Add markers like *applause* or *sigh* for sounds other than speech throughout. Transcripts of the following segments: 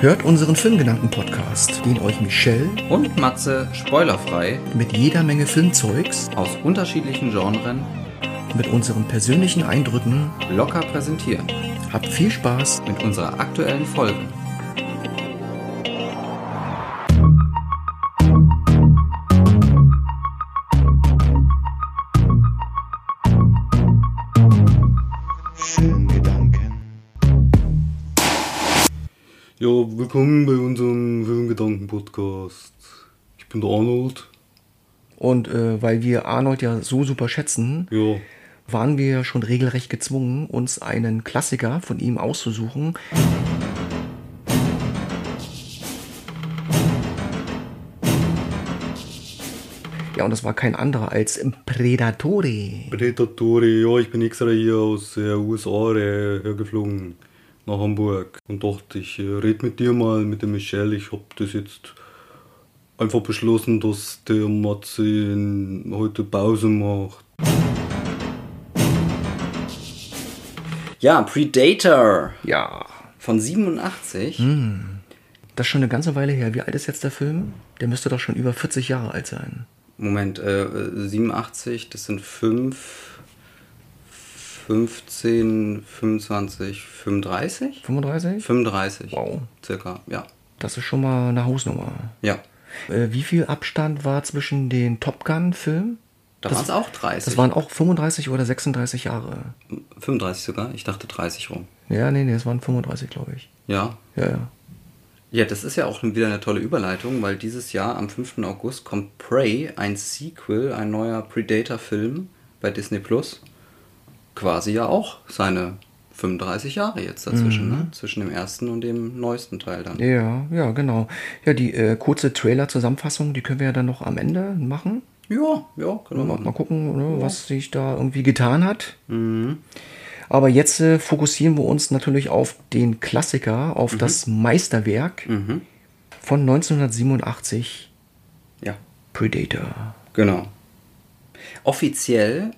Hört unseren Filmgedanken-Podcast, den euch Michelle und Matze spoilerfrei mit jeder Menge Filmzeugs aus unterschiedlichen Genren mit unseren persönlichen Eindrücken locker präsentieren. Habt viel Spaß mit unserer aktuellen Folge. Willkommen bei unserem Filmgedanken-Podcast. Ich bin der Arnold. Und äh, weil wir Arnold ja so super schätzen, Ja, waren wir schon regelrecht gezwungen, uns einen Klassiker von ihm auszusuchen. Ja, und das war kein anderer als Predatore. Predatore, ja, ich bin extra hier aus den USA äh, hergeflogen nach Hamburg und dachte, ich äh, red mit dir mal, mit dem Michelle. Ich hab das jetzt einfach beschlossen, dass der Matze heute Pause macht. Ja, Predator Ja, von 87. das ist schon eine ganze Weile her. Wie alt ist jetzt der Film? Der müsste doch schon über 40 Jahre alt sein. Moment, äh, 87, das sind 5, 15, 25, 35? 35? 35. Wow. Circa, ja. Das ist schon mal eine Hausnummer. Ja. Äh, wie viel Abstand war zwischen den Top Gun-Filmen? Da waren es auch 30. Das waren auch 35 oder 36 Jahre. 35 sogar. Ich dachte 30 rum. Ja, nee, nee, es waren 35, glaube ich. Ja. Ja, ja. Ja, das ist ja auch wieder eine tolle Überleitung, weil dieses Jahr am 5. August kommt Prey, ein Sequel, ein neuer Predator-Film bei Disney Plus. Quasi ja auch seine 35 Jahre jetzt dazwischen, ne? Zwischen dem ersten und dem neuesten Teil dann. Ja, ja, genau. Ja, die äh, kurze Trailer-Zusammenfassung, die können wir ja dann noch am Ende machen. Ja, ja, können wir Mal, mal machen. gucken, ne, was sich da irgendwie getan hat. Aber jetzt äh, fokussieren wir uns natürlich auf den Klassiker, auf das Meisterwerk von 1987, Ja, Predator. genau. Offiziell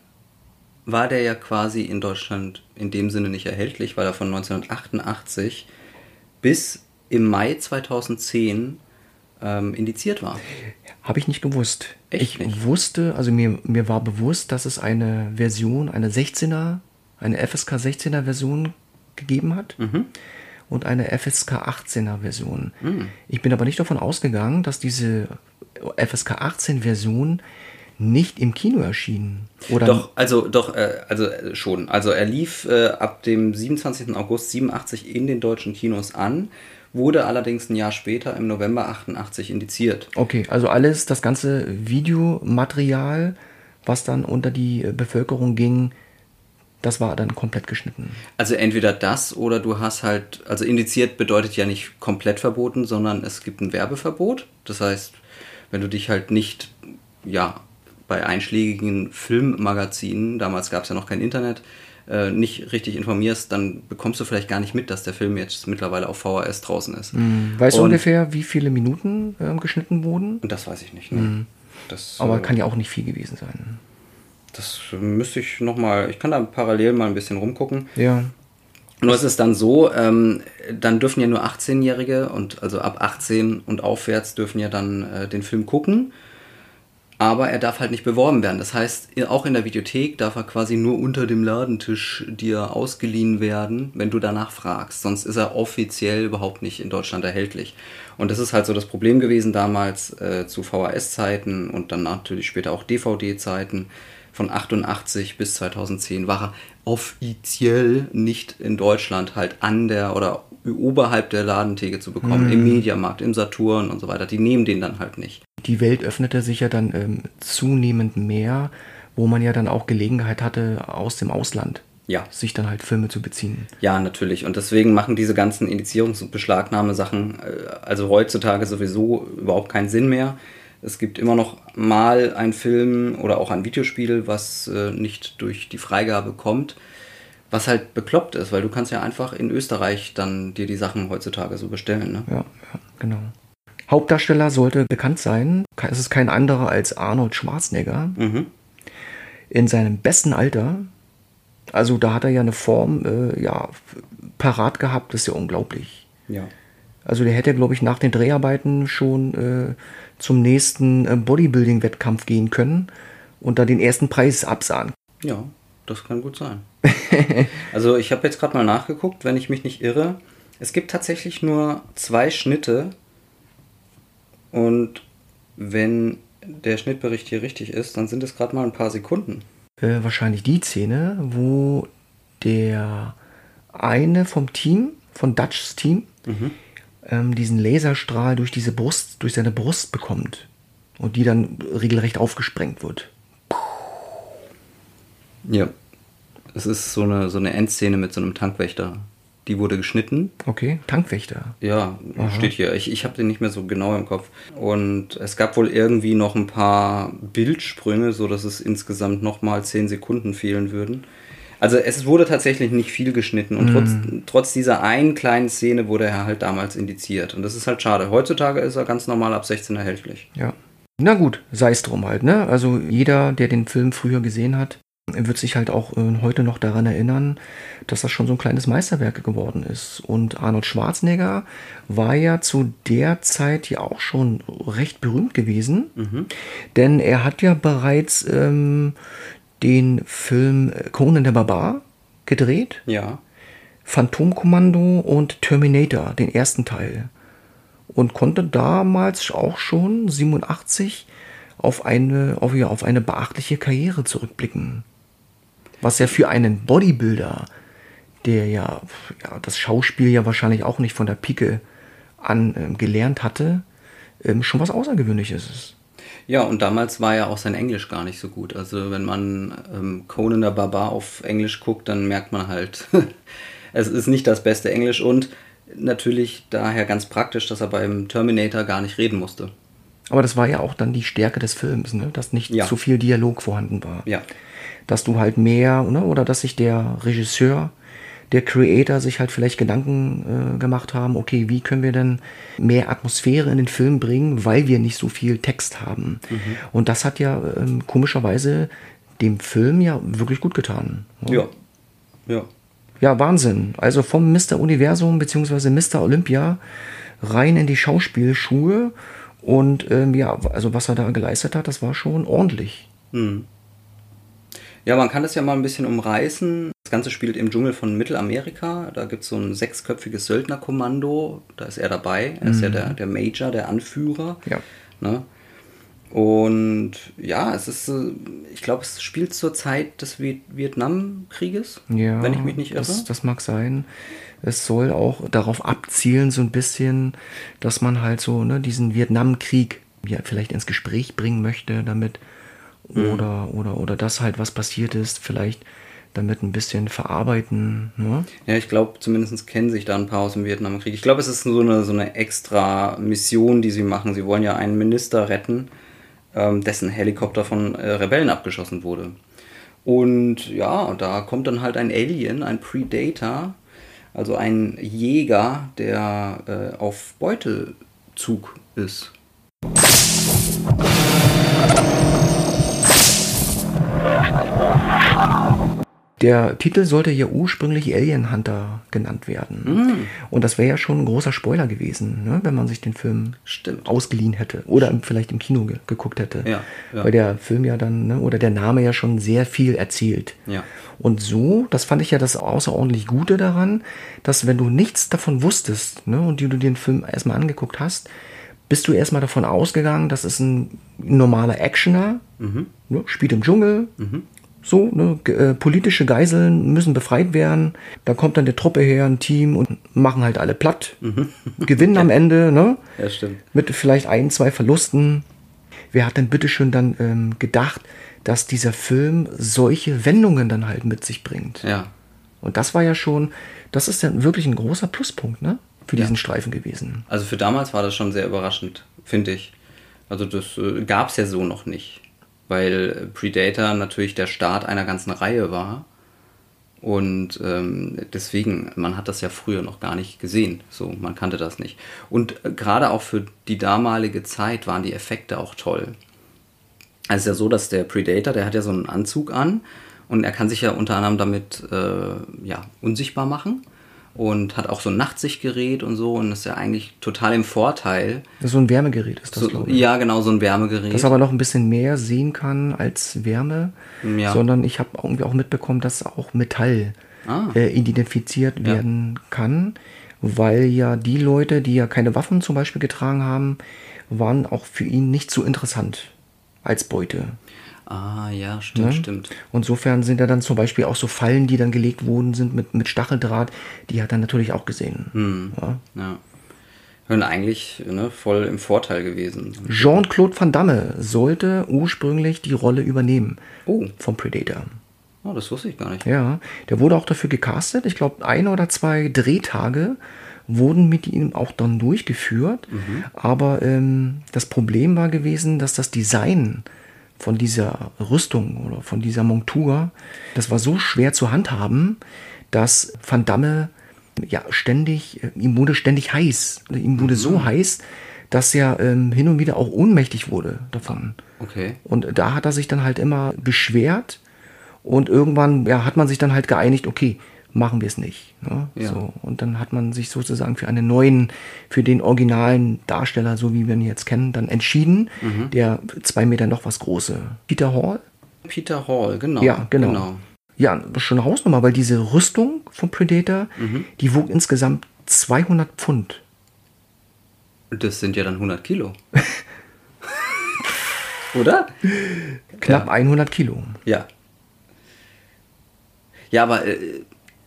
war der ja quasi in Deutschland in dem Sinne nicht erhältlich, weil er von 1988 bis im Mai 2010 ähm, indiziert war. Habe ich nicht gewusst. Echt ich nicht? wusste, also mir, mir war bewusst, dass es eine Version, eine 16er, eine FSK 16er Version gegeben hat Mhm. und eine FSK 18er Version. Ich bin aber nicht davon ausgegangen, dass diese FSK 18 Version nicht im Kino erschien. Oder Doch, also doch, äh, also äh, schon. Also er lief äh, ab dem 27. August 87 in den deutschen Kinos an, wurde allerdings ein Jahr später im November 88 indiziert. Okay, also alles, das ganze Videomaterial, was dann unter die äh, Bevölkerung ging, das war dann komplett geschnitten. Also entweder das oder du hast halt, also indiziert bedeutet ja nicht komplett verboten, sondern es gibt ein Werbeverbot. Das heißt, wenn du dich halt nicht, ja, bei einschlägigen Filmmagazinen, damals gab es ja noch kein Internet, äh, nicht richtig informierst, dann bekommst du vielleicht gar nicht mit, dass der Film jetzt mittlerweile auf VHS draußen ist. Weißt du ungefähr, wie viele Minuten ähm, geschnitten wurden? Und das weiß ich nicht. Ne? Das, Aber äh, kann ja auch nicht viel gewesen sein. das müsste ich nochmal, ich kann da parallel mal ein bisschen rumgucken. Ja. Nur ist es dann so, ähm, dann dürfen ja nur 18-Jährige und also ab 18 und aufwärts dürfen ja dann äh, den Film gucken. Aber er darf halt nicht beworben werden. Das heißt, auch in der Videothek darf er quasi nur unter dem Ladentisch dir ausgeliehen werden, wenn du danach fragst. Sonst ist er offiziell überhaupt nicht in Deutschland erhältlich. Und das ist halt so das Problem gewesen damals äh, zu VHS-Zeiten und dann natürlich später auch DVD-Zeiten. Von 88 bis 2010 war er offiziell nicht in Deutschland halt an der oder oberhalb der Ladentheke zu bekommen, im Mediamarkt, im Saturn und so weiter. Die nehmen den dann halt nicht. Die Welt öffnete sich ja dann ähm, zunehmend mehr, wo man ja dann auch Gelegenheit hatte, aus dem Ausland Ja. sich dann halt Filme zu beziehen. Ja, natürlich. Und deswegen machen diese ganzen Indizierungs- und Beschlagnahmesachen äh, also heutzutage sowieso überhaupt keinen Sinn mehr. Es gibt immer noch mal einen Film oder auch ein Videospiel, was äh, nicht durch die Freigabe kommt, was halt bekloppt ist, weil du kannst ja einfach in Österreich dann dir die Sachen heutzutage so bestellen. Ne? Ja, ja, genau. Hauptdarsteller sollte bekannt sein. Es ist kein anderer als Arnold Schwarzenegger. Mhm. In seinem besten Alter. Also da hat er ja eine Form, äh, ja, parat gehabt, das ist ja unglaublich. Ja. Also der hätte, glaube ich, nach den Dreharbeiten schon äh, zum nächsten äh, Bodybuilding-Wettkampf gehen können und da den ersten Preis absahen. Ja, das kann gut sein. *laughs* also ich habe jetzt gerade mal nachgeguckt, wenn ich mich nicht irre. Es gibt tatsächlich nur zwei Schnitte und wenn der Schnittbericht hier richtig ist, dann sind es gerade mal ein paar Sekunden. Äh, wahrscheinlich die Szene, wo der eine vom Team, von Dutchs Team, mhm. ähm, diesen Laserstrahl durch diese Brust, durch seine Brust bekommt und die dann regelrecht aufgesprengt wird. Ja. Es ist so eine, so eine Endszene mit so einem Tankwächter. Die wurde geschnitten. Okay, Tankwächter. Ja, Aha. steht hier. Ich, ich habe den nicht mehr so genau im Kopf. Und es gab wohl irgendwie noch ein paar Bildsprünge, so dass es insgesamt nochmal 10 Sekunden fehlen würden. Also es wurde tatsächlich nicht viel geschnitten und mm. trotz, trotz dieser einen kleinen Szene wurde er halt damals indiziert. Und das ist halt schade. Heutzutage ist er ganz normal ab 16 erhältlich. Ja. Na gut, sei es drum halt, ne? Also jeder, der den Film früher gesehen hat, wird sich halt auch äh, heute noch daran erinnern, dass das schon so ein kleines Meisterwerk geworden ist. Und Arnold Schwarzenegger war ja zu der Zeit ja auch schon recht berühmt gewesen, mhm. denn er hat ja bereits ähm, den Film Conan der Barbar gedreht. Ja. Phantomkommando und Terminator, den ersten Teil. Und konnte damals auch schon 87 auf eine, auf, ja, auf eine beachtliche Karriere zurückblicken was ja für einen Bodybuilder, der ja, ja das Schauspiel ja wahrscheinlich auch nicht von der Pike an ähm, gelernt hatte, ähm, schon was Außergewöhnliches ist. Ja, und damals war ja auch sein Englisch gar nicht so gut. Also wenn man ähm, Conan der Barbar auf Englisch guckt, dann merkt man halt, *laughs* es ist nicht das beste Englisch und natürlich daher ganz praktisch, dass er beim Terminator gar nicht reden musste. Aber das war ja auch dann die Stärke des Films, ne? dass nicht ja. zu viel Dialog vorhanden war. Ja dass du halt mehr, ne, oder dass sich der Regisseur, der Creator sich halt vielleicht Gedanken äh, gemacht haben, okay, wie können wir denn mehr Atmosphäre in den Film bringen, weil wir nicht so viel Text haben. Mhm. Und das hat ja ähm, komischerweise dem Film ja wirklich gut getan. Ne? Ja. Ja. Ja, Wahnsinn. Also vom Mr. Universum bzw. Mr. Olympia rein in die Schauspielschuhe. Und ähm, ja, also was er da geleistet hat, das war schon ordentlich. Mhm. Ja, man kann das ja mal ein bisschen umreißen. Das Ganze spielt im Dschungel von Mittelamerika. Da gibt es so ein sechsköpfiges Söldnerkommando. Da ist er dabei. Er ist ja mhm. der, der Major, der Anführer. Ja. Ne? Und ja, es ist, äh, ich glaube, es spielt zur Zeit des Vietnamkrieges, ja, wenn ich mich nicht irre. Das, das mag sein. Es soll auch darauf abzielen, so ein bisschen, dass man halt so ne, diesen Vietnamkrieg ja, vielleicht ins Gespräch bringen möchte, damit mhm. oder, oder, oder das halt, was passiert ist, vielleicht damit ein bisschen verarbeiten. Ne? Ja, ich glaube, zumindest kennen sich da ein paar aus dem Vietnamkrieg. Ich glaube, es ist so eine, so eine extra Mission, die sie machen. Sie wollen ja einen Minister retten, ähm, dessen Helikopter von äh, Rebellen abgeschossen wurde. Und ja, da kommt dann halt ein Alien, ein Predator, also ein Jäger, der äh, auf Beutezug ist. Der Titel sollte ja ursprünglich Alien Hunter genannt werden. Mm. Und das wäre ja schon ein großer Spoiler gewesen, ne? wenn man sich den Film Stimmt. ausgeliehen hätte oder Stimmt. vielleicht im Kino ge geguckt hätte. Ja, ja. Weil der Film ja dann, ne? oder der Name ja schon sehr viel erzählt. Ja. Und so, das fand ich ja das außerordentlich Gute daran, dass wenn du nichts davon wusstest ne? und du den Film erstmal angeguckt hast, bist du erstmal davon ausgegangen, das ist ein normaler Actioner, mhm. ne, spielt im Dschungel, mhm. So, ne, äh, politische Geiseln müssen befreit werden, da kommt dann die Truppe her, ein Team und machen halt alle platt, mhm. gewinnen am *laughs* Ende, ne? Ja, stimmt. Mit vielleicht ein, zwei Verlusten. Wer hat denn bitteschön dann ähm, gedacht, dass dieser Film solche Wendungen dann halt mit sich bringt? Ja. Und das war ja schon, das ist ja wirklich ein großer Pluspunkt, ne? für diesen ja. Streifen gewesen. Also für damals war das schon sehr überraschend, finde ich. Also das äh, gab es ja so noch nicht, weil Predator natürlich der Start einer ganzen Reihe war. Und ähm, deswegen, man hat das ja früher noch gar nicht gesehen. So, man kannte das nicht. Und äh, gerade auch für die damalige Zeit waren die Effekte auch toll. Es ist ja so, dass der Predator, der hat ja so einen Anzug an und er kann sich ja unter anderem damit äh, ja, unsichtbar machen. Und hat auch so ein Nachtsichtgerät und so und ist ja eigentlich total im Vorteil. Das ist so ein Wärmegerät ist das, So, glaube ich. ja, genau, so ein Wärmegerät. Das aber noch ein bisschen mehr sehen kann als Wärme, Ja. sondern ich habe irgendwie auch mitbekommen, dass auch Metall Ah. äh, identifiziert werden kann, weil ja die Leute, die ja keine Waffen zum Beispiel getragen haben, waren auch für ihn nicht so interessant als Beute. Ah, ja, stimmt, Ne? stimmt. Insofern sind ja dann zum Beispiel auch so Fallen, die dann gelegt worden sind mit, mit Stacheldraht, die hat er natürlich auch gesehen. Hm. Ja. Ja. Und eigentlich ne, voll im Vorteil gewesen. Jean-Claude Van Damme sollte ursprünglich die Rolle übernehmen Oh. vom Predator. Oh, das wusste ich gar nicht. Ja, der wurde auch dafür gecastet. Ich glaube, ein oder zwei Drehtage wurden mit ihm auch dann durchgeführt. Aber ähm, das Problem war gewesen, dass das Design von dieser Rüstung oder von dieser Montur, das war so schwer zu handhaben, dass Van Damme ja ständig, äh, ihm wurde ständig heiß. Ihm wurde so heiß, dass er ähm, hin und wieder auch ohnmächtig wurde davon. Okay. Und da hat er sich dann halt immer beschwert und irgendwann ja, hat man sich dann halt geeinigt, okay, machen wir es nicht. Ne? Ja. So, und dann hat man sich sozusagen für einen neuen, für den originalen Darsteller, so wie wir ihn jetzt kennen, dann entschieden, Mhm. der zwei Meter noch was große. Peter Hall? Peter Hall, genau. Ja, genau. Ja, das ist schon Hausnummer, weil diese Rüstung vom Predator, Mhm. die wog insgesamt 200 Pfund. Das sind ja dann 100 Kilo. *laughs* Oder? Knapp 100 Kilo. Ja. Ja, aber äh,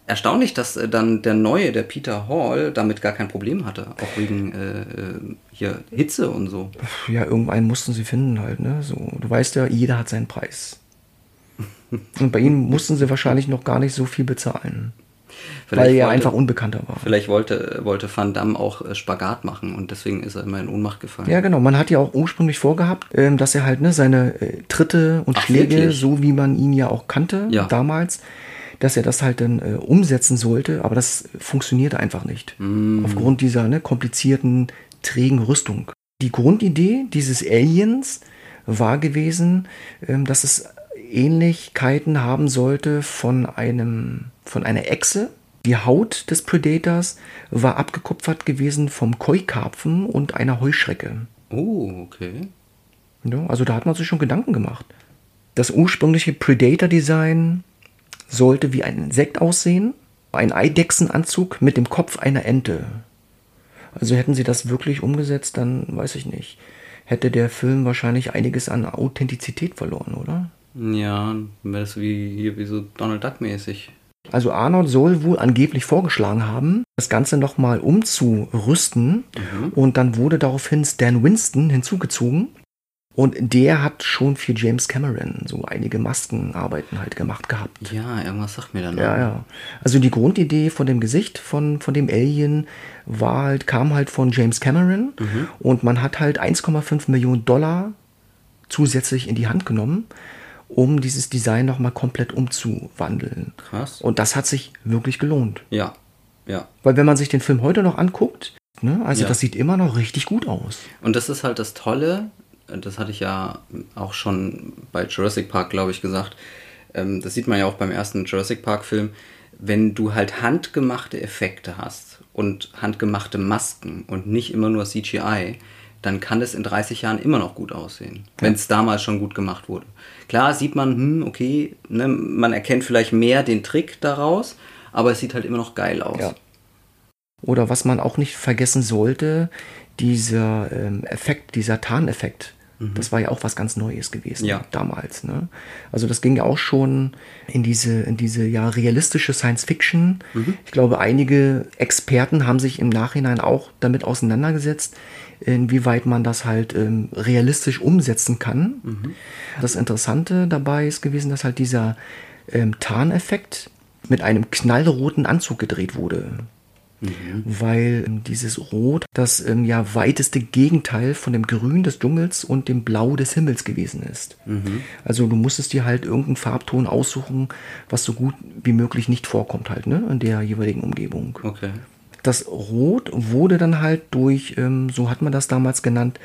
erstaunlich, dass äh, dann der neue, der Peter Hall, damit gar kein Problem hatte. Auch wegen äh, äh, hier Hitze und so. Ja, irgendeinen mussten sie finden halt, ne? So, du weißt ja, jeder hat seinen Preis. *laughs* Und bei ihm mussten sie wahrscheinlich noch gar nicht so viel bezahlen. weil er wollte- einfach unbekannter war. Vielleicht wollte, wollte Van Damme auch äh, Spagat machen und deswegen ist er immer in Ohnmacht gefallen. Ja, genau. Man hat ja auch ursprünglich vorgehabt, ähm, dass er halt ne, seine äh, Tritte und Ach, Schläge, wirklich? so wie man ihn ja auch kannte Ja. damals, dass er das halt dann äh, umsetzen sollte. Aber das funktionierte einfach nicht. Mm. Aufgrund dieser ne, komplizierten, trägen Rüstung. Die Grundidee dieses Aliens war gewesen, ähm, dass es Ähnlichkeiten haben sollte von einem, von einer Echse. Die Haut des Predators war abgekupfert gewesen vom Keukarpfen und einer Heuschrecke. Oh, okay. Ja, also da hat man sich schon Gedanken gemacht. Das ursprüngliche Predator-Design sollte wie ein Insekt aussehen. Ein Eidechsenanzug mit dem Kopf einer Ente. Also hätten sie das wirklich umgesetzt, dann weiß ich nicht. Hätte der Film wahrscheinlich einiges an Authentizität verloren, oder? Ja, dann wäre das wie hier wie so Donald Duck mäßig. Also Arnold soll wohl angeblich vorgeschlagen haben, das Ganze nochmal umzurüsten. Und dann wurde daraufhin Stan Winston hinzugezogen. Und der hat schon für James Cameron so einige Maskenarbeiten halt gemacht gehabt. Ja, irgendwas sagt mir dann. Ja, ja. Also die Grundidee von dem Gesicht von, von dem Alien war halt, kam halt von James Cameron und man hat halt 1,5 Millionen Dollar zusätzlich in die Hand genommen, um dieses Design nochmal komplett umzuwandeln. Krass. Und das hat sich wirklich gelohnt. Ja, ja. Weil wenn man sich den Film heute noch anguckt, ne, also Ja. das sieht immer noch richtig gut aus. Und das ist halt das Tolle, das hatte ich ja auch schon bei Jurassic Park, glaube ich, gesagt. Ähm, Das sieht man ja auch beim ersten Jurassic Park-Film. Wenn du halt handgemachte Effekte hast und handgemachte Masken und nicht immer nur CGI, dann kann es in 30 Jahren immer noch gut aussehen, wenn es damals schon gut gemacht wurde. Klar sieht man, hm, okay, ne, man erkennt vielleicht mehr den Trick daraus, aber es sieht halt immer noch geil aus. Ja. Oder was man auch nicht vergessen sollte, dieser ähm, Effekt, dieser Tarneffekt, das war ja auch was ganz Neues gewesen Mhm. Ja. damals. Ne? Also das ging ja auch schon in diese, in diese ja realistische Science Fiction. Mhm. Ich glaube, einige Experten haben sich im Nachhinein auch damit auseinandergesetzt, inwieweit man das halt ähm, realistisch umsetzen kann. Mhm. Das Interessante dabei ist gewesen, dass halt dieser ähm, Tarneffekt mit einem knallroten Anzug gedreht wurde. Weil ähm, dieses Rot das ähm, ja weiteste Gegenteil von dem Grün des Dschungels und dem Blau des Himmels gewesen ist. Also du musstest dir halt irgendeinen Farbton aussuchen, was so gut wie möglich nicht vorkommt halt, ne, in der jeweiligen Umgebung. Okay. Das Rot wurde dann halt durch, ähm, so hat man das damals genannt,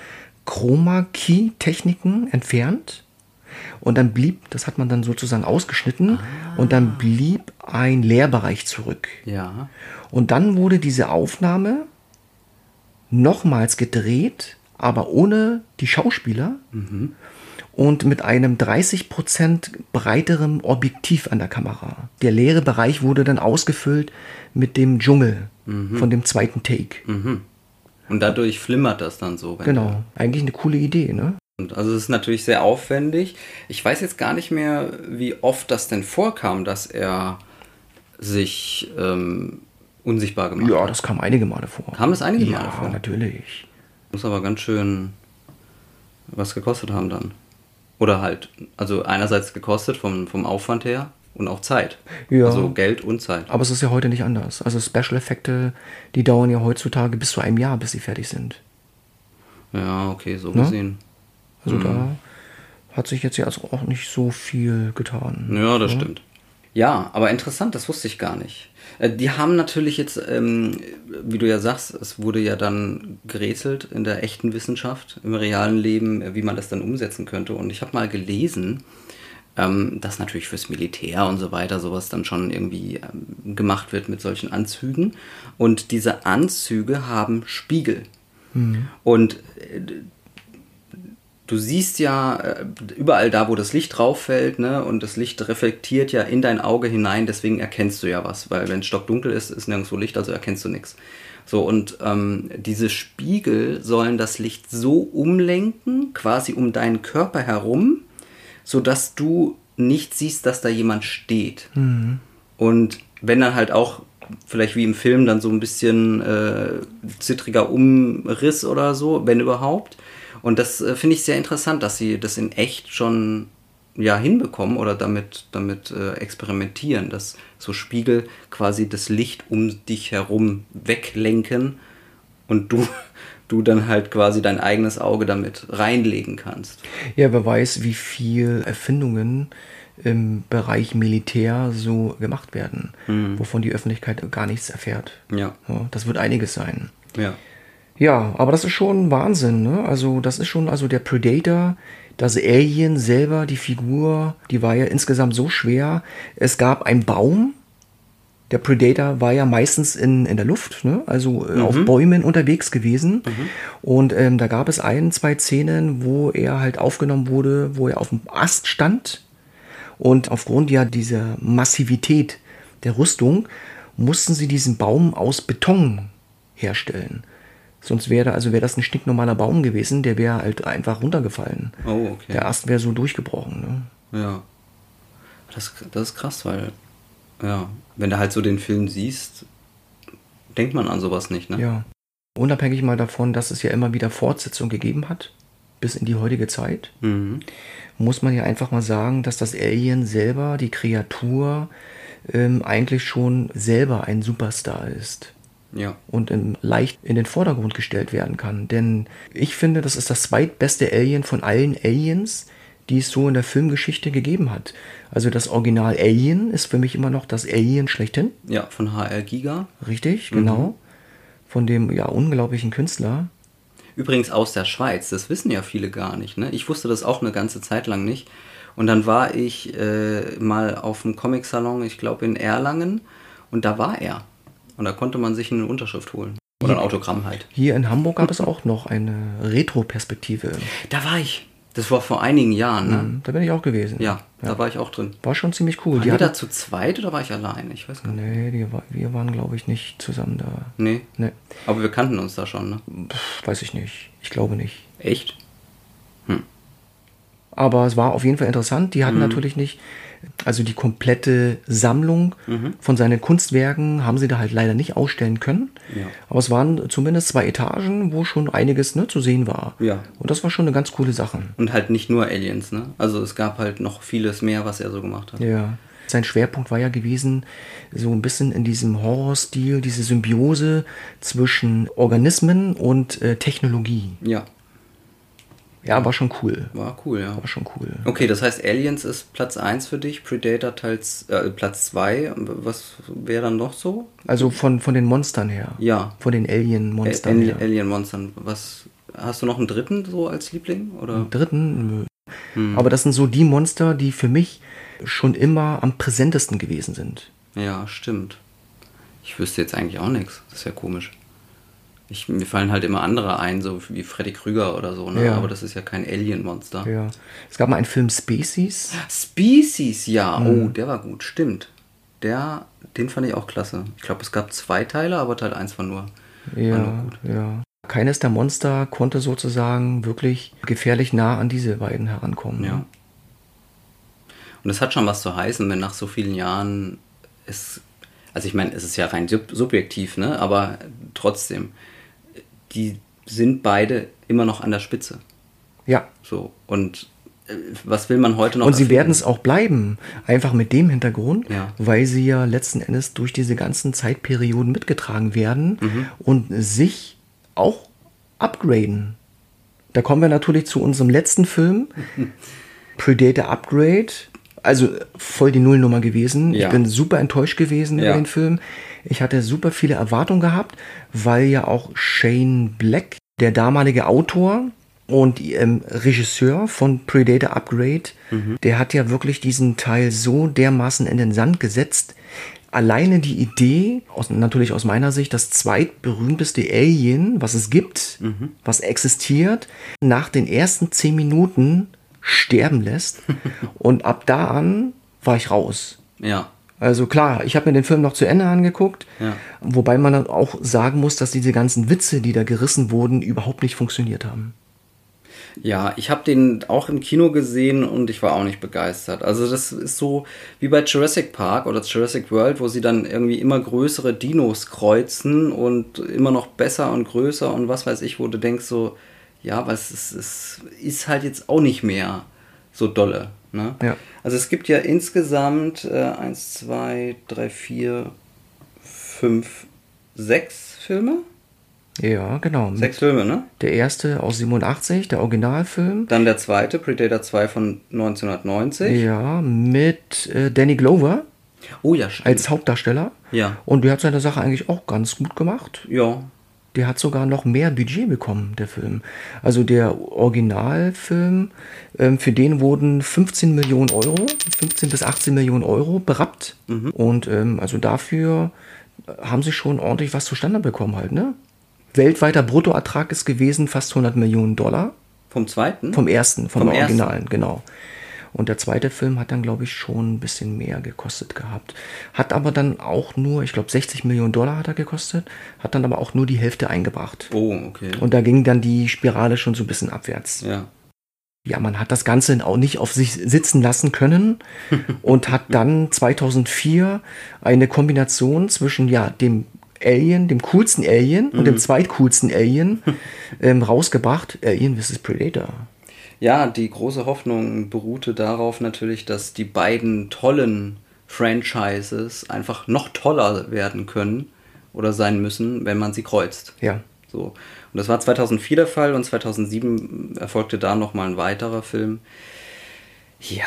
Chroma-Key-Techniken entfernt. Und dann blieb, das hat man dann sozusagen ausgeschnitten und dann blieb ein Leerbereich zurück. Ja. Und dann wurde diese Aufnahme nochmals gedreht, aber ohne die Schauspieler und mit einem 30% breiteren Objektiv an der Kamera. Der leere Bereich wurde dann ausgefüllt mit dem Dschungel von dem zweiten Take. Und dadurch flimmert das dann so. Genau, eigentlich eine coole Idee, ne? Also es ist natürlich sehr aufwendig. Ich weiß jetzt gar nicht mehr, wie oft das denn vorkam, dass er sich ähm, unsichtbar gemacht Ja, das kam einige Male vor. Kam es einige ja, Male vor? natürlich. Muss aber ganz schön was gekostet haben dann. Oder halt, also einerseits gekostet vom, vom Aufwand her und auch Zeit. Ja. Also Geld und Zeit. Aber es ist ja heute nicht anders. Also Special-Effekte, die dauern ja heutzutage bis zu einem Jahr, bis sie fertig sind. Ja, okay, so Ne? gesehen. Also Mhm. da hat sich jetzt ja also auch nicht so viel getan. Ja, das stimmt. Ja, aber interessant, das wusste ich gar nicht. Äh, Die haben natürlich jetzt, ähm, wie du ja sagst, es wurde ja dann gerätselt in der echten Wissenschaft, im realen Leben, äh, wie man das dann umsetzen könnte. Und ich habe mal gelesen, ähm, dass natürlich fürs Militär und so weiter sowas dann schon irgendwie ähm, gemacht wird mit solchen Anzügen. Und diese Anzüge haben Spiegel. Und äh, du siehst ja äh, überall da, wo das Licht drauf fällt, ne, und das Licht reflektiert ja in dein Auge hinein, deswegen erkennst du ja was, weil wenn es stockdunkel ist, ist nirgendwo Licht, also erkennst du nichts. So, und ähm, diese Spiegel sollen das Licht so umlenken, quasi um deinen Körper herum, sodass du nicht siehst, dass da jemand steht. Und wenn dann halt auch, vielleicht wie im Film, dann so ein bisschen äh, zittriger Umriss oder so, wenn überhaupt. Und das äh, finde ich sehr interessant, dass sie das in echt schon ja hinbekommen oder damit, damit äh, experimentieren, dass so Spiegel quasi das Licht um dich herum weglenken und du, *laughs* du dann halt quasi dein eigenes Auge damit reinlegen kannst. Ja, wer weiß, wie viel Erfindungen im Bereich Militär so gemacht werden, wovon die Öffentlichkeit gar nichts erfährt. Ja. Ja, das wird einiges sein. Ja. Ja, aber das ist schon Wahnsinn, ne? Also, das ist schon, also der Predator, das Alien selber, die Figur, die war ja insgesamt so schwer. Es gab einen Baum. Der Predator war ja meistens in, in der Luft, ne? also äh, auf Bäumen unterwegs gewesen. Und ähm, da gab es ein, zwei Szenen, wo er halt aufgenommen wurde, wo er auf dem Ast stand. Und aufgrund ja dieser Massivität der Rüstung mussten sie diesen Baum aus Beton herstellen. Sonst wäre also wäre das ein stinknormaler Baum gewesen, der wäre halt einfach runtergefallen. Oh, okay. Der Ast wäre so durchgebrochen. Ne? Ja. Das, das ist krass, weil, ja, wenn du halt so den Film siehst, denkt man an sowas nicht, ne? Ja. Unabhängig mal davon, dass es ja immer wieder Fortsetzungen gegeben hat, bis in die heutige Zeit, Mhm. muss man ja einfach mal sagen, dass das Alien selber, die Kreatur, ähm, eigentlich schon selber ein Superstar ist. Ja. und in, leicht in den Vordergrund gestellt werden kann. Denn ich finde, das ist das zweitbeste Alien von allen Aliens, die es so in der Filmgeschichte gegeben hat. Also das Original Alien ist für mich immer noch das Alien schlechthin, Ja, von HR Giga. richtig, genau. Von dem ja unglaublichen Künstler. Übrigens aus der Schweiz, das wissen ja viele gar nicht, ne? Ich wusste das auch eine ganze Zeit lang nicht. Und dann war ich äh, mal auf einem Comic-Salon, ich glaube in Erlangen, und da war er. Und da konnte man sich eine Unterschrift holen. Oder ein Autogramm halt. Hier in Hamburg gab es auch noch eine Retro-Perspektive. Da war ich. Das war vor einigen Jahren, ne? Da bin ich auch gewesen. Ja, da war ich auch drin. War schon ziemlich cool. Waren Die wir da zu zweit oder war ich allein? Ich weiß gar nicht. nee, war- wir waren, glaube ich, nicht zusammen da. Nee. Nee, Aber wir kannten uns da schon, ne? pff, weiß ich nicht. Ich glaube nicht. Echt? Aber es war auf jeden Fall interessant. Die hatten natürlich nicht, also die komplette Sammlung von seinen Kunstwerken haben sie da halt leider nicht ausstellen können. Ja. Aber es waren zumindest zwei Etagen, wo schon einiges ne, zu sehen war. Ja. Und das war schon eine ganz coole Sache. Und halt nicht nur Aliens, ne? Also es gab halt noch vieles mehr, was er so gemacht hat. Ja. Sein Schwerpunkt war ja gewesen, so ein bisschen in diesem Horrorstil, diese Symbiose zwischen Organismen und äh, Technologie. Ja, Ja, war schon cool. war cool, ja. War schon cool. Okay, das heißt Aliens ist Platz 1 für dich, Predator Teils, äh, Platz 2. Was wäre dann noch so? Also von, von den Monstern her. Ja. Von den Alien-Monstern Al- her. Alien Monstern. Was hast du noch einen dritten so als Liebling oder? Dritten, nö. Aber das sind so die Monster, die für mich schon immer am präsentesten gewesen sind. Ja, stimmt. Ich wüsste jetzt eigentlich auch nichts. Das ist ja komisch. Ich, mir fallen halt immer andere ein, so wie Freddy Krüger oder so, ne? Ja. aber das ist ja kein Alien-Monster. Ja. Es gab mal einen Film Species. Species, ja. Oh, Mhm. der war gut, stimmt. Der, den fand ich auch klasse. Ich glaube, es gab zwei Teile, aber Teil 1 war nur. War nur Ja, gut. ja. Keines der Monster konnte sozusagen wirklich gefährlich nah an diese beiden herankommen. Ja. Und es hat schon was zu heißen, wenn nach so vielen Jahren es. Also ich meine, es ist ja rein sub subjektiv, ne? Aber trotzdem, die sind beide immer noch an der Spitze. Ja. So. Und äh, was will man heute noch? Und sie werden es auch bleiben. Einfach mit dem Hintergrund, Ja. weil sie ja letzten Endes durch diese ganzen Zeitperioden mitgetragen werden Mhm. und sich auch upgraden. Da kommen wir natürlich zu unserem letzten Film, *laughs* Predator Upgrade. Also voll die Nullnummer gewesen. Ja. Ich bin super enttäuscht gewesen Ja. über den Film. Ich hatte super viele Erwartungen gehabt, weil ja auch Shane Black, der damalige Autor und ähm, Regisseur von Predator Upgrade, der hat ja wirklich diesen Teil so dermaßen in den Sand gesetzt. Alleine die Idee, aus, natürlich aus meiner Sicht, das zweitberühmteste Alien, was es gibt, was existiert, nach den ersten zehn Minuten sterben lässt. *laughs* und ab da an war ich raus. Ja. Also klar, ich habe mir den Film noch zu Ende angeguckt, Ja. wobei man dann auch sagen muss, dass diese ganzen Witze, die da gerissen wurden, überhaupt nicht funktioniert haben. Ja, ich habe den auch im Kino gesehen und ich war auch nicht begeistert. Also das ist so wie bei Jurassic Park oder Jurassic World, wo sie dann irgendwie immer größere Dinos kreuzen und immer noch besser und größer und was weiß ich, wo du denkst so, ja, aber es ist, es ist halt jetzt auch nicht mehr so dolle. Ne? Ja. Also es gibt ja insgesamt äh, eins, zwei, drei, vier, fünf, sechs Filme? Ja, genau. Sechs Filme, ne? Der erste aus 87, der Originalfilm. Dann der zweite, Predator 2 von 1990. Ja, mit äh, Danny Glover Oh ja, stimmt. als Hauptdarsteller. Ja. Und der hat seine Sache eigentlich auch ganz gut gemacht. Ja. Der hat sogar noch mehr Budget bekommen, der Film. Also der Originalfilm, ähm, für den wurden 15 Millionen Euro, 15 bis 18 Millionen Euro berappt. Und ähm, also dafür haben sie schon ordentlich was zustande bekommen halt, ne? Weltweiter Bruttoertrag ist gewesen fast 100 Millionen Dollar. Vom zweiten? Vom ersten, vom, Vom ersten. Originalen, genau. Und der zweite Film hat dann, glaube ich, schon ein bisschen mehr gekostet gehabt. Hat aber dann auch nur, ich glaube, 60 Millionen Dollar hat er gekostet, hat dann aber auch nur die Hälfte eingebracht. Oh, okay. Und da ging dann die Spirale schon so ein bisschen abwärts. ja. Ja, man hat das Ganze auch nicht auf sich sitzen lassen können *laughs* und hat dann 2004 eine Kombination zwischen ja dem Alien, dem coolsten Alien und dem zweitcoolsten Alien *laughs* ähm, rausgebracht. Alien vs. Predator. Ja, die große Hoffnung beruhte darauf natürlich, dass die beiden tollen Franchises einfach noch toller werden können oder sein müssen, wenn man sie kreuzt. Ja. So. Und das war 2004 der Fall und 2007 erfolgte da nochmal ein weiterer Film. Ja,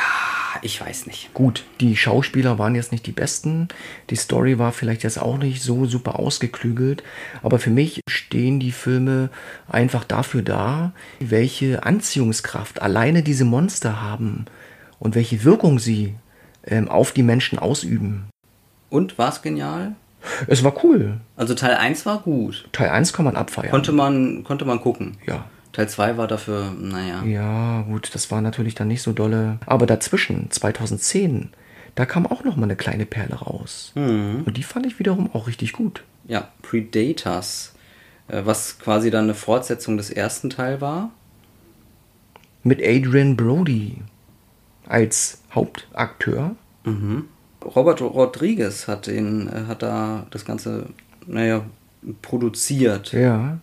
ich weiß nicht. Gut, die Schauspieler waren jetzt nicht die besten. Die Story war vielleicht jetzt auch nicht so super ausgeklügelt. Aber für mich stehen die Filme einfach dafür da, welche Anziehungskraft alleine diese Monster haben und welche Wirkung sie ähm, auf die Menschen ausüben. Und war es genial? Es war cool. Also Teil 1 war gut. Teil 1 kann man abfeiern. Konnte man, konnte man gucken. ja. Teil 2 war dafür, naja. Ja, gut, das war natürlich dann nicht so dolle. Aber dazwischen, 2010, da kam auch noch mal eine kleine Perle raus. Und die fand ich wiederum auch richtig gut. Ja, Predators. äh, Was quasi dann eine Fortsetzung des ersten Teil war. Mit Adrian Brody als Hauptakteur. Robert Rodriguez hat den, äh, hat da das Ganze, naja, produziert. Ja.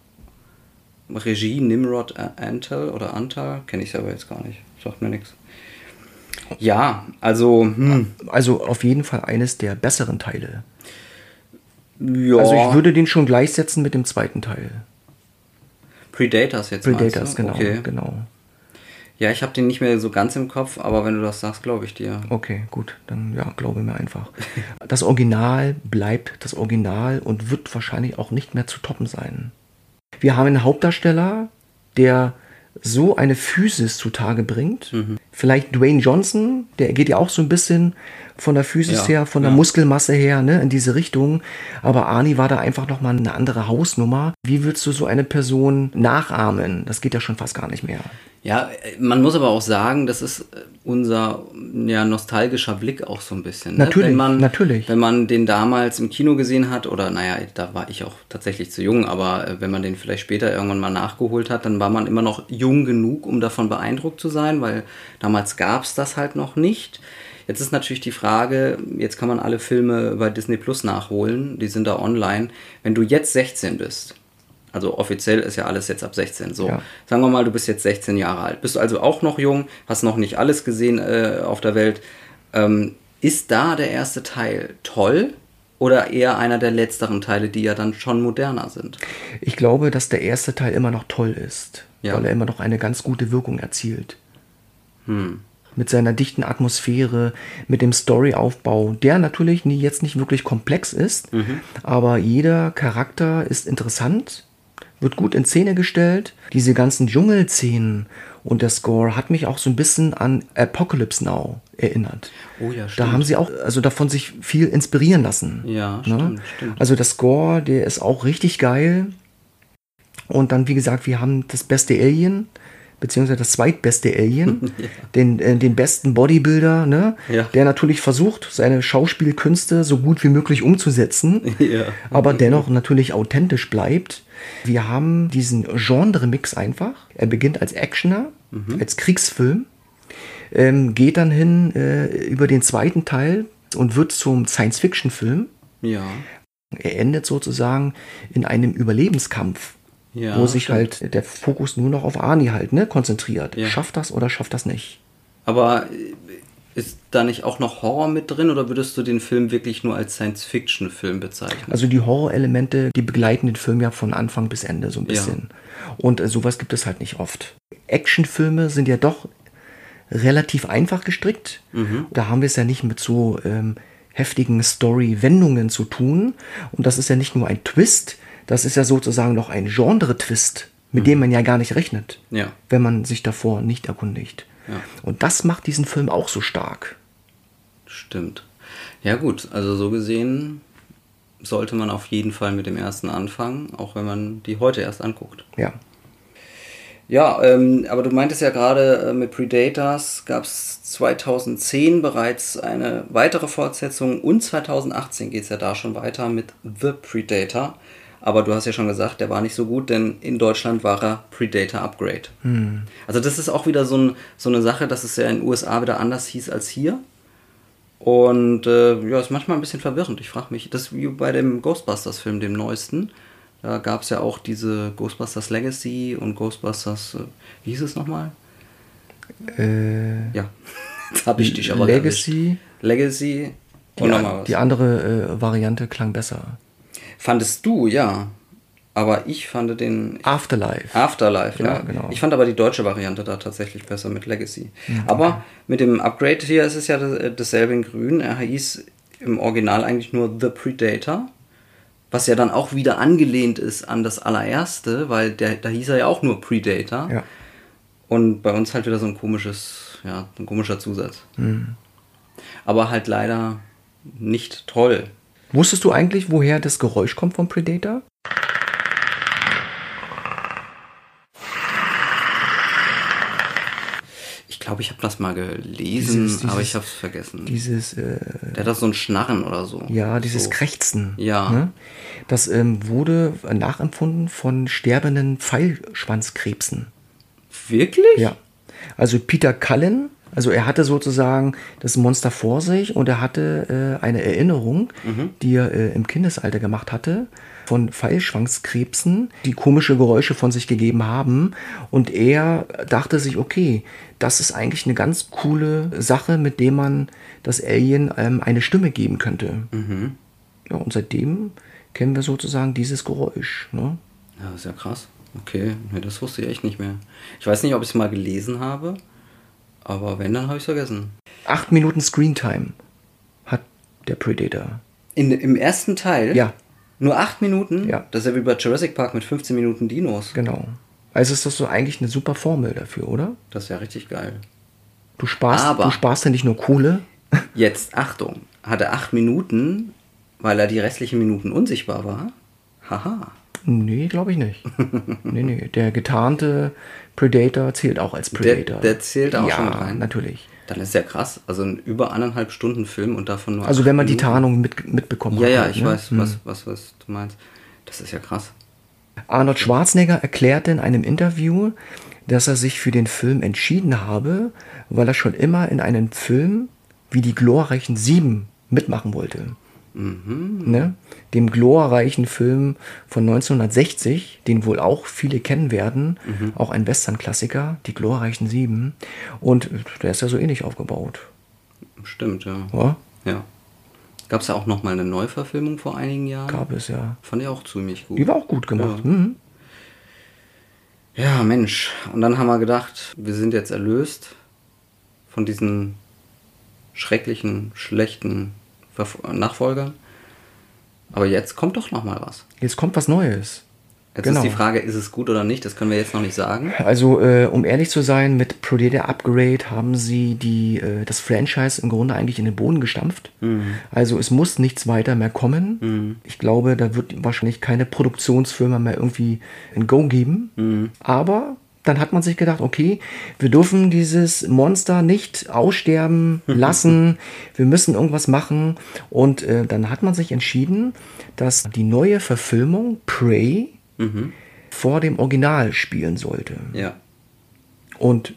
Regie Nimrod Antal oder Antal, kenne ich aber jetzt gar nicht. Sagt mir nichts. Ja, also, hm, Also auf jeden Fall eines der besseren Teile. ja. Also ich würde den schon gleichsetzen mit dem zweiten Teil. Predators jetzt Predators, genau, Okay. genau. Ja, ich habe den nicht mehr so ganz im Kopf, aber wenn du das sagst, glaube ich dir. Okay, gut, dann ja, glaube mir einfach. Das Original bleibt das Original und wird wahrscheinlich auch nicht mehr zu toppen sein. Wir haben einen Hauptdarsteller, der so eine Physis zutage bringt. Vielleicht Dwayne Johnson, der geht ja auch so ein bisschen von der Physis Ja, her, von der ja. Muskelmasse her, ne, in diese Richtung. Aber Arnie war da einfach nochmal eine andere Hausnummer. Wie würdest du so eine Person nachahmen? Das geht ja schon fast gar nicht mehr. Ja, man muss aber auch sagen, das ist äh, unser ja, nostalgischer Blick auch so ein bisschen. Ne? Natürlich, wenn man, natürlich. Wenn man den damals im Kino gesehen hat, oder naja, da war ich auch tatsächlich zu jung, aber äh, wenn man den vielleicht später irgendwann mal nachgeholt hat, dann war man immer noch jung genug, um davon beeindruckt zu sein, weil damals gab es das halt noch nicht. Jetzt ist natürlich die Frage, jetzt kann man alle Filme bei Disney Plus nachholen, die sind da online. Wenn du jetzt 16 bist, also offiziell ist ja alles jetzt ab 16. So, Ja. sagen wir mal, du bist jetzt 16 Jahre alt, bist also auch noch jung, hast noch nicht alles gesehen äh, auf der Welt. Ähm, ist da der erste Teil toll oder eher einer der letzteren Teile, die ja dann schon moderner sind? Ich glaube, dass der erste Teil immer noch toll ist, Ja. weil er immer noch eine ganz gute Wirkung erzielt. Mit seiner dichten Atmosphäre, mit dem Storyaufbau, der natürlich nie, jetzt nicht wirklich komplex ist, aber jeder Charakter ist interessant, wird gut in Szene gestellt. Diese ganzen Dschungelszenen und der Score hat mich auch so ein bisschen an Apocalypse Now erinnert. Oh ja, Da stimmt. haben sie auch also davon sich viel inspirieren lassen. Ja, Ne? stimmt, stimmt. Also der Score, der ist auch richtig geil. Und dann, wie gesagt, wir haben das beste Alien, beziehungsweise das zweitbeste Alien, *laughs* den, äh, den besten Bodybuilder, ne? Ja. der natürlich versucht, seine Schauspielkünste so gut wie möglich umzusetzen, *laughs* Ja. aber dennoch natürlich authentisch bleibt. Wir haben diesen Genre-Mix einfach. Er beginnt als Actioner, als Kriegsfilm, ähm, geht dann hin äh, über den zweiten Teil und wird zum Science-Fiction-Film. Ja. Er endet sozusagen in einem Überlebenskampf, Ja, wo sich stimmt. halt der Fokus nur noch auf Arnie halt ne, konzentriert. Ja. Schafft das oder schafft das nicht? Aber äh, ist da nicht auch noch Horror mit drin oder würdest du den Film wirklich nur als Science-Fiction-Film bezeichnen? Also die Horrorelemente, die begleiten den Film ja von Anfang bis Ende so ein Ja. bisschen. Und äh, sowas gibt es halt nicht oft. Actionfilme sind ja doch relativ einfach gestrickt. Mhm. Da haben wir es ja nicht mit so ähm, heftigen Story-Wendungen zu tun. Und das ist ja nicht nur ein Twist, das ist ja sozusagen noch ein Genre-Twist, mit dem man ja gar nicht rechnet, Mhm. Ja. wenn man sich davor nicht erkundigt. Ja. Und das macht diesen Film auch so stark. Stimmt. Ja gut, also so gesehen sollte man auf jeden Fall mit dem ersten anfangen, auch wenn man die heute erst anguckt. Ja. Ja, ähm, aber du meintest ja gerade, äh, mit Predators gab es 2010 bereits eine weitere Fortsetzung und 2018 geht es ja da schon weiter mit The Predator. Aber du hast ja schon gesagt, der war nicht so gut, denn in Deutschland war er Predator Upgrade. Also das ist auch wieder so, ein, so eine Sache, dass es ja in den USA wieder anders hieß als hier. Und äh, ja, ist manchmal ein bisschen verwirrend. Ich frage mich, das ist wie bei dem Ghostbusters-Film, dem neuesten. Da gab es ja auch diese Ghostbusters Legacy und Ghostbusters, äh, wie hieß es nochmal? Äh, Ja, *laughs* jetzt habe ich dich aber erwischt. Legacy. Legacy Die, und nochmal was. die andere äh, Variante klang besser. Fandest du, ja. Aber ich fand den Afterlife. Afterlife, Ja, ja. genau. Ich fand aber die deutsche Variante da tatsächlich besser mit Legacy. Aber mit dem Upgrade hier ist es ja das- dasselbe in Grün. Er hieß im Original eigentlich nur The Predator. Was ja dann auch wieder angelehnt ist an das allererste, weil der, da hieß er ja auch nur Predator. Ja. Und bei uns halt wieder so ein komisches, ja, ein komischer Zusatz. Mhm. Aber halt leider nicht toll. Wusstest du eigentlich, woher das Geräusch kommt vom Predator? Ich glaube, ich habe das mal gelesen, Dieses- aber dieses- ich habe es vergessen. Dieses, äh, Der hat das so ein Schnarren oder so. ja, dieses so. Krächzen. Ja. Ne? Das ähm, wurde nachempfunden von sterbenden Pfeilschwanzkrebsen. Wirklich? Ja. Also Peter Cullen, also er hatte sozusagen das Monster vor sich und er hatte äh, eine Erinnerung, die er äh, im Kindesalter gemacht hatte, von Pfeilschwanzkrebsen, die komische Geräusche von sich gegeben haben. Und er dachte sich, okay, das ist eigentlich eine ganz coole Sache, mit dem man das Alien ähm, eine Stimme geben könnte. Ja, und seitdem kennen wir sozusagen dieses Geräusch. Ne? Ja, ist ja krass. Okay, das wusste ich echt nicht mehr. Ich weiß nicht, ob ich es mal gelesen habe, aber wenn, dann habe ich es vergessen. Acht Minuten Screentime hat der Predator. In, Im ersten Teil? Ja. Nur acht Minuten? Ja. Das ist ja wie bei Jurassic Park mit 15 Minuten Dinos. Genau. Also ist das so eigentlich eine super Formel dafür, oder? Das ist ja richtig geil. Du sparst, Aber- du sparst ja nicht nur Kohle. *laughs* Jetzt, Achtung, hat er acht Minuten, weil er die restlichen Minuten unsichtbar war? Haha. Nee, glaube ich nicht. *laughs* nee, nee. Der getarnte Predator zählt auch als Der, Predator. der zählt auch ja, schon rein. natürlich. Dann ist ja krass. Also ein über anderthalb Stunden Film und davon nur. Also wenn man die Minuten. Tarnung mit, mitbekommen Ja, hat. ja, halt, ich ne? weiß, was, was, was du meinst. Das ist ja krass. Arnold Schwarzenegger erklärte in einem Interview, dass er sich für den Film entschieden habe, weil er schon immer in einem Film wie die glorreichen Sieben mitmachen wollte. Ne? Dem glorreichen Film von 1960, den wohl auch viele kennen werden, auch ein Western-Klassiker, die glorreichen Sieben. Und der ist ja so ähnlich aufgebaut. Stimmt, ja. Ja, ja. Gab es ja auch noch mal eine Neuverfilmung vor einigen Jahren? gab es ja. Fand ich auch ziemlich gut. Die war auch gut gemacht. Ja. Mhm. Ja, Mensch. Und dann haben wir gedacht, wir sind jetzt erlöst von diesen schrecklichen, schlechten Nachfolgern. Aber jetzt kommt doch noch mal was. Jetzt kommt was Neues. Jetzt Genau. ist die Frage, ist es gut oder nicht? Das können wir jetzt noch nicht sagen. Also, äh, um ehrlich zu sein, mit Predator Upgrade haben sie die, äh, das Franchise im Grunde eigentlich in den Boden gestampft. Also, es muss nichts weiter mehr kommen. Ich glaube, da wird wahrscheinlich keine Produktionsfirma mehr irgendwie ein Go geben. Aber dann hat man sich gedacht, okay, wir dürfen dieses Monster nicht aussterben *laughs* lassen. wir müssen irgendwas machen. Und äh, dann hat man sich entschieden, dass die neue Verfilmung Prey vor dem Original spielen sollte. Ja. Und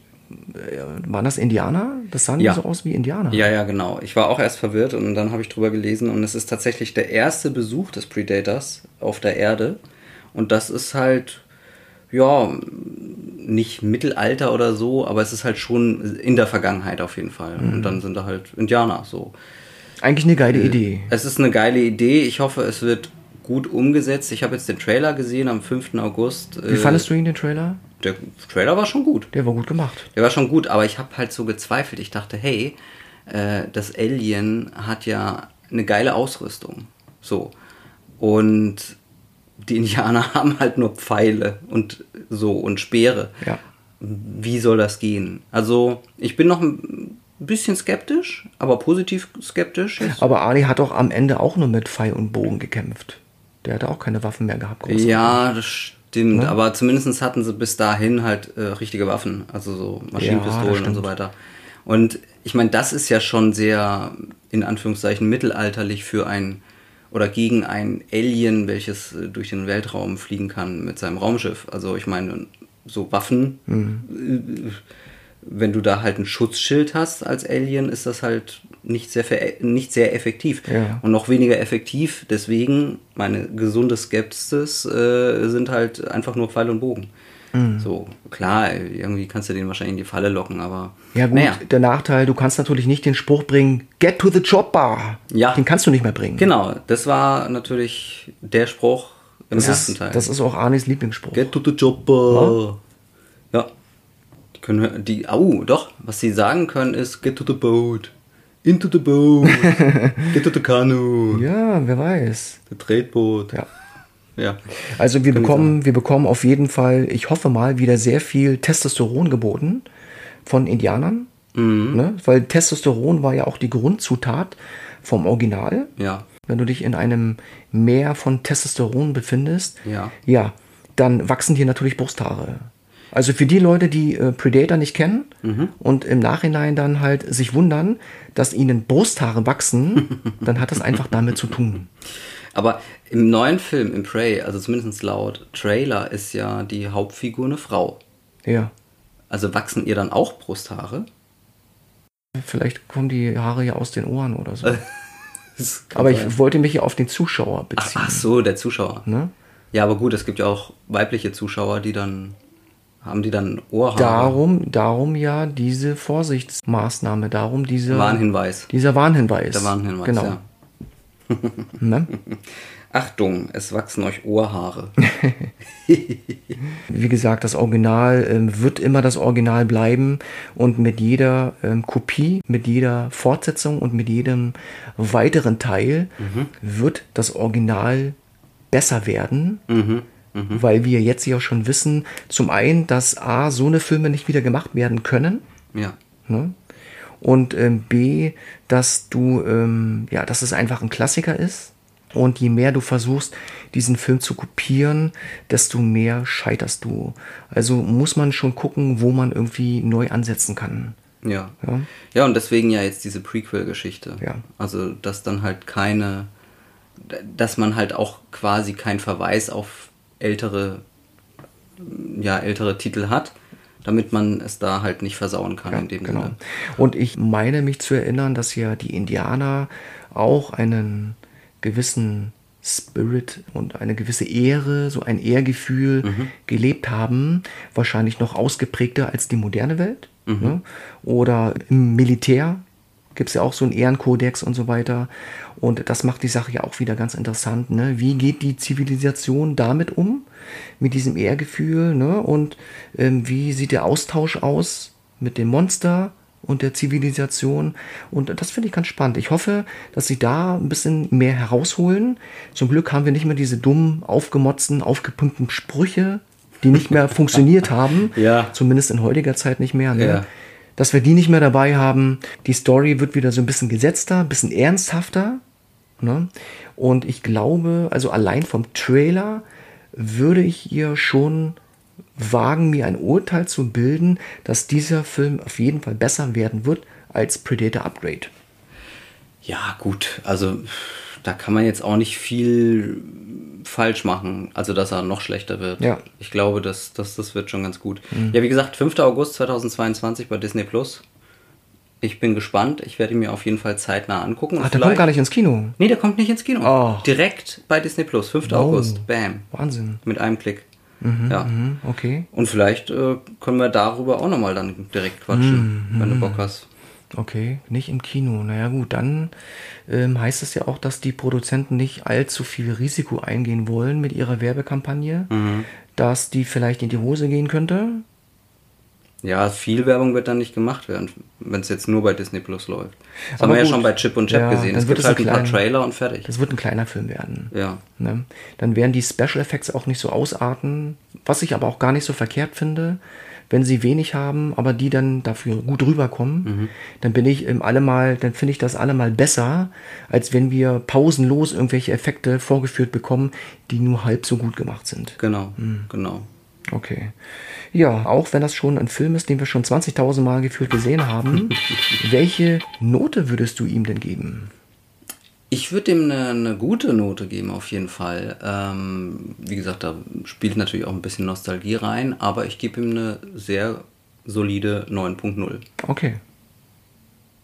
äh, waren das Indianer? Das sahen Ja. so aus wie Indianer. Ja, ja, genau. Ich war auch erst verwirrt und dann habe ich drüber gelesen und es ist tatsächlich der erste Besuch des Predators auf der Erde. Und das ist halt, ja, nicht Mittelalter oder so, aber es ist halt schon in der Vergangenheit auf jeden Fall. Und dann sind da halt Indianer so. Eigentlich eine geile Idee. Es ist eine geile Idee. Ich hoffe, es wird gut umgesetzt. Ich habe jetzt den Trailer gesehen am 5. August. Wie fandest du ihn, den Trailer? Der Trailer war schon gut. Der war gut gemacht. Der war schon gut, aber ich habe halt so gezweifelt. Ich dachte, hey, äh, das Alien hat ja eine geile Ausrüstung. So. Und die Indianer *laughs* haben halt nur Pfeile und so und Speere. Ja. Wie soll das gehen? Also, ich bin noch ein bisschen skeptisch, aber positiv skeptisch. Jetzt. Aber Ali hat doch am Ende auch nur mit Pfeil und Bogen gekämpft. Der hatte auch keine Waffen mehr gehabt. Ja, das stimmt. Ne? Aber zumindest hatten sie bis dahin halt äh, richtige Waffen, also so Maschinenpistolen das und so weiter. Und ich meine, das ist ja schon sehr, in Anführungszeichen, mittelalterlich für ein oder gegen ein Alien, welches äh, durch den Weltraum fliegen kann mit seinem Raumschiff. Also ich meine, so Waffen, Mhm. äh, wenn du da halt ein Schutzschild hast als Alien, ist das halt nicht sehr, nicht sehr effektiv. Ja. Und noch weniger effektiv. Deswegen, meine gesunde Skepsis äh, sind halt einfach nur Pfeil und Bogen. Mhm. So, klar, irgendwie kannst du den wahrscheinlich in die Falle locken, aber. Ja gut, Naja, der Nachteil, du kannst natürlich nicht den Spruch bringen, get to the chopper. Ja. Den kannst du nicht mehr bringen. genau, das war natürlich der Spruch im Das ersten ist, Teil. das ist auch Arnis Lieblingsspruch. Get to the chopper. ja. Die können, die, au, doch, was sie sagen können ist, Get to the boat. Into the boat. *laughs* Get to the canoe. Ja, wer weiß. Der Tretboot. Ja. Ja. Also wir Kann bekommen, wir bekommen auf jeden Fall, ich hoffe mal, wieder sehr viel Testosteron geboten von Indianern. Mhm. Ne? Weil Testosteron war ja auch die Grundzutat vom Original. Ja. Wenn du dich in einem Meer von Testosteron befindest, Ja. ja, dann wachsen dir natürlich Brusthaare. Also für die Leute, die äh, Predator nicht kennen Mhm. und im Nachhinein dann halt sich wundern, dass ihnen Brusthaare wachsen, *laughs* dann hat das einfach damit zu tun. Aber im neuen Film, im Prey, also zumindest laut Trailer, ist ja die Hauptfigur eine Frau. Ja. Also wachsen ihr dann auch Brusthaare? Vielleicht kommen die Haare ja aus den Ohren oder so. *laughs* Aber sein. ich wollte mich ja auf den Zuschauer Ach, beziehen. ach so, der Zuschauer. Ne? Ja, aber gut, es gibt ja auch weibliche Zuschauer, die dann haben die dann Ohrhaare. Darum, darum ja diese Vorsichtsmaßnahme, darum diese, Warnhinweis. dieser Warnhinweis. Der Warnhinweis, Genau. ja. Ne? *laughs* Achtung, es wachsen euch Ohrhaare. *laughs* Wie gesagt, das Original ähm, wird immer das Original bleiben und mit jeder ähm, Kopie, mit jeder Fortsetzung und mit jedem weiteren Teil Mhm. wird das Original besser werden, weil wir jetzt ja schon wissen, zum einen, dass A, so eine Filme nicht wieder gemacht werden können. Ja. Ne? Und ähm, B, dass du, ähm, ja, dass es einfach ein Klassiker ist. Und je mehr du versuchst, diesen Film zu kopieren, desto mehr scheiterst du. Also muss man schon gucken, wo man irgendwie neu ansetzen kann. Ja. Ja. Ja, und deswegen ja jetzt diese Prequel-Geschichte. Ja. Also, dass dann halt keine, dass man halt auch quasi keinen Verweis auf ältere, ja, ältere Titel hat, damit man es da halt nicht versauen kann in dem genau. Sinne. Und ich meine mich zu erinnern, dass ja die Indianer auch einen gewissen Spirit und eine gewisse Ehre, so ein Ehrgefühl Mhm. gelebt haben, wahrscheinlich noch ausgeprägter als die moderne Welt. Mhm. Ne? Oder im Militär gibt es ja auch so einen Ehrenkodex und so weiter. Und das macht die Sache ja auch wieder ganz interessant. Ne? Wie geht die Zivilisation damit um? Mit diesem Ehrgefühl? Ne? Und ähm, wie sieht der Austausch aus mit dem Monster und der Zivilisation? Und das finde ich ganz spannend. Ich hoffe, dass sie da ein bisschen mehr herausholen. Zum Glück haben wir nicht mehr diese dummen, aufgemotzten, aufgepumpten Sprüche, die nicht mehr *laughs* funktioniert haben. Ja. Zumindest in heutiger Zeit nicht mehr. Ne? Ja. Dass wir die nicht mehr dabei haben. Die Story wird wieder so ein bisschen gesetzter, ein bisschen ernsthafter. Ne? Und ich glaube, also allein vom Trailer würde ich hier schon wagen, mir ein Urteil zu bilden, dass dieser Film auf jeden Fall besser werden wird als Predator Upgrade. Ja, gut, also da kann man jetzt auch nicht viel falsch machen, also dass er noch schlechter wird. Ja. Ich glaube, das, das, das wird schon ganz gut. Ja, wie gesagt, 5. August 2022 bei Disney Plus. Ich bin gespannt. Ich werde ihn mir auf jeden Fall zeitnah angucken. Ach, der kommt gar nicht ins Kino. Nee, der kommt nicht ins Kino. Oh. Direkt bei Disney Plus, 5. Oh. August. Bam. Wahnsinn. Mit einem Klick. ja. Hm, okay. Und vielleicht äh, können wir darüber auch nochmal dann direkt quatschen, Mhm, wenn du Bock hast. Okay, nicht im Kino. Naja gut, dann ähm, heißt es ja auch, dass die Produzenten nicht allzu viel Risiko eingehen wollen mit ihrer Werbekampagne, dass die vielleicht in die Hose gehen könnte. Ja, viel Werbung wird dann nicht gemacht werden, wenn es jetzt nur bei Disney Plus läuft. Das Aber haben wir ja schon bei Chip und Chap Ja, gesehen. Es wird gibt es halt ein ein paar klein- Trailer und fertig. Das wird ein kleiner Film werden. Ja. Ne? Dann werden die Special Effects auch nicht so ausarten, was ich aber auch gar nicht so verkehrt finde. Wenn sie wenig haben, aber die dann dafür gut rüberkommen, dann bin ich im allemal, dann finde ich das allemal besser, als wenn wir pausenlos irgendwelche Effekte vorgeführt bekommen, die nur halb so gut gemacht sind. Genau, Hm. genau. Okay. Ja, auch wenn das schon ein Film ist, den wir schon 20.000 Mal gefühlt gesehen haben, *laughs* welche Note würdest du ihm denn geben? Ich würde ihm eine, eine gute Note geben, auf jeden Fall. Ähm, wie gesagt, da spielt natürlich auch ein bisschen Nostalgie rein, aber ich gebe ihm eine sehr solide 9.0. Okay.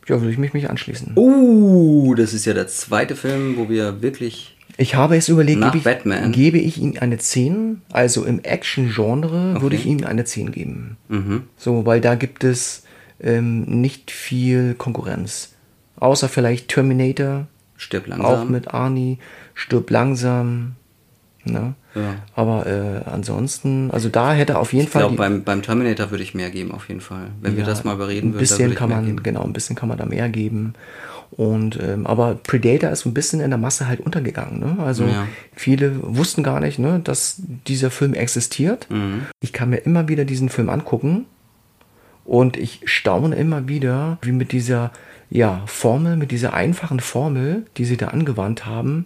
Ja, würde ich mich, mich anschließen. Uh, das ist ja der zweite Film, wo wir wirklich. Ich habe es überlegt, Nach gebe ich, Batman. gebe ich ihm eine 10, also im Action-Genre würde ich ihm eine 10 geben. Mhm. So, weil da gibt es ähm, nicht viel Konkurrenz. Außer vielleicht Terminator, Stirb langsam. auch mit Arnie, stirb langsam. Ne? Ja. Aber äh, ansonsten, also da hätte auf jeden Ich Fall. glaube, die- beim, beim Terminator würde ich mehr geben, auf jeden Fall. Wenn wir Ja, das mal bereden ein würden, dann bisschen würde ich kann man, geben. genau, ein bisschen kann man da mehr geben. Und ähm, aber Predator ist ein bisschen in der Masse halt untergegangen. Ne? Also Ja. viele wussten gar nicht, ne, dass dieser Film existiert. Mhm. Ich kann mir immer wieder diesen Film angucken und ich staune immer wieder, wie mit dieser ja, Formel, mit dieser einfachen Formel, die sie da angewandt haben,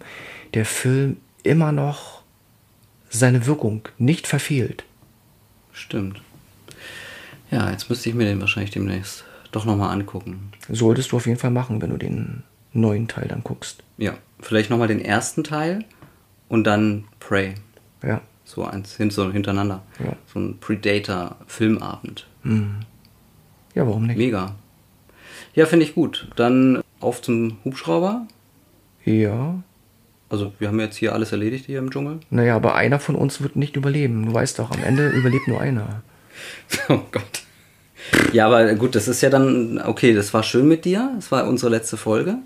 der Film immer noch seine Wirkung nicht verfehlt. Stimmt. Ja, jetzt müsste ich mir den wahrscheinlich demnächst doch nochmal angucken. Solltest du auf jeden Fall machen, wenn du den neuen Teil dann guckst. Ja, vielleicht nochmal den ersten Teil und dann Prey. Ja. So eins so hintereinander. Ja. So ein Predator-Filmabend. Ja, warum nicht? Mega. Ja, finde ich gut. Dann auf zum Hubschrauber. Ja. Also wir haben jetzt hier alles erledigt hier im Dschungel. Naja, aber einer von uns wird nicht überleben. Du weißt doch, am Ende überlebt nur einer. *laughs* Oh Gott. Ja, aber gut, das ist ja dann, okay, das war schön mit dir. Das war unsere letzte Folge.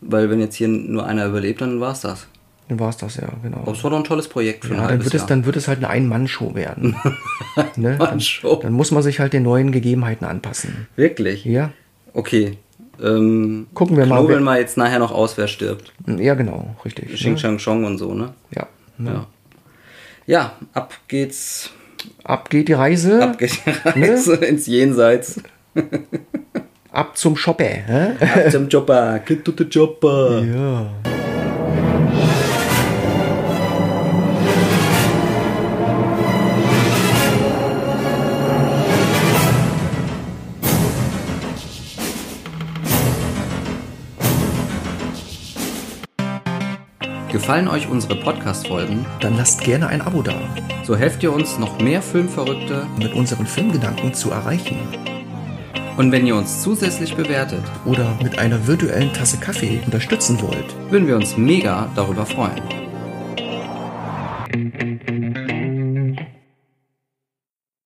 Weil wenn jetzt hier nur einer überlebt, dann war es das. Dann war es das ja, genau. Aber es war doch ein tolles Projekt für ein Ja, dann halbes wird, es, Jahr. dann wird es halt eine Ein-Mann-Show werden. *laughs* ne? dann, dann muss man sich halt den neuen Gegebenheiten anpassen. Wirklich? Ja, Okay. Ähm, Gucken wir mal, knobeln mal jetzt nachher noch aus, wer stirbt. ja genau, richtig. Xing Ne? Shang Chong und so, ne? Ja, ne? Ja. Ja, ab geht's. Ab geht die Reise. Ab geht die *laughs* Reise ins Jenseits. Ab zum Shoppe. Hä? Ab zum Chopper. Get to the chopper. Ja. Gefallen euch unsere Podcast-Folgen? Dann lasst gerne ein Abo da, So helft ihr uns, noch mehr Filmverrückte. mit unseren Filmgedanken zu erreichen. Und wenn ihr uns zusätzlich bewertet, Oder mit einer virtuellen Tasse Kaffee unterstützen wollt. würden wir uns mega darüber freuen.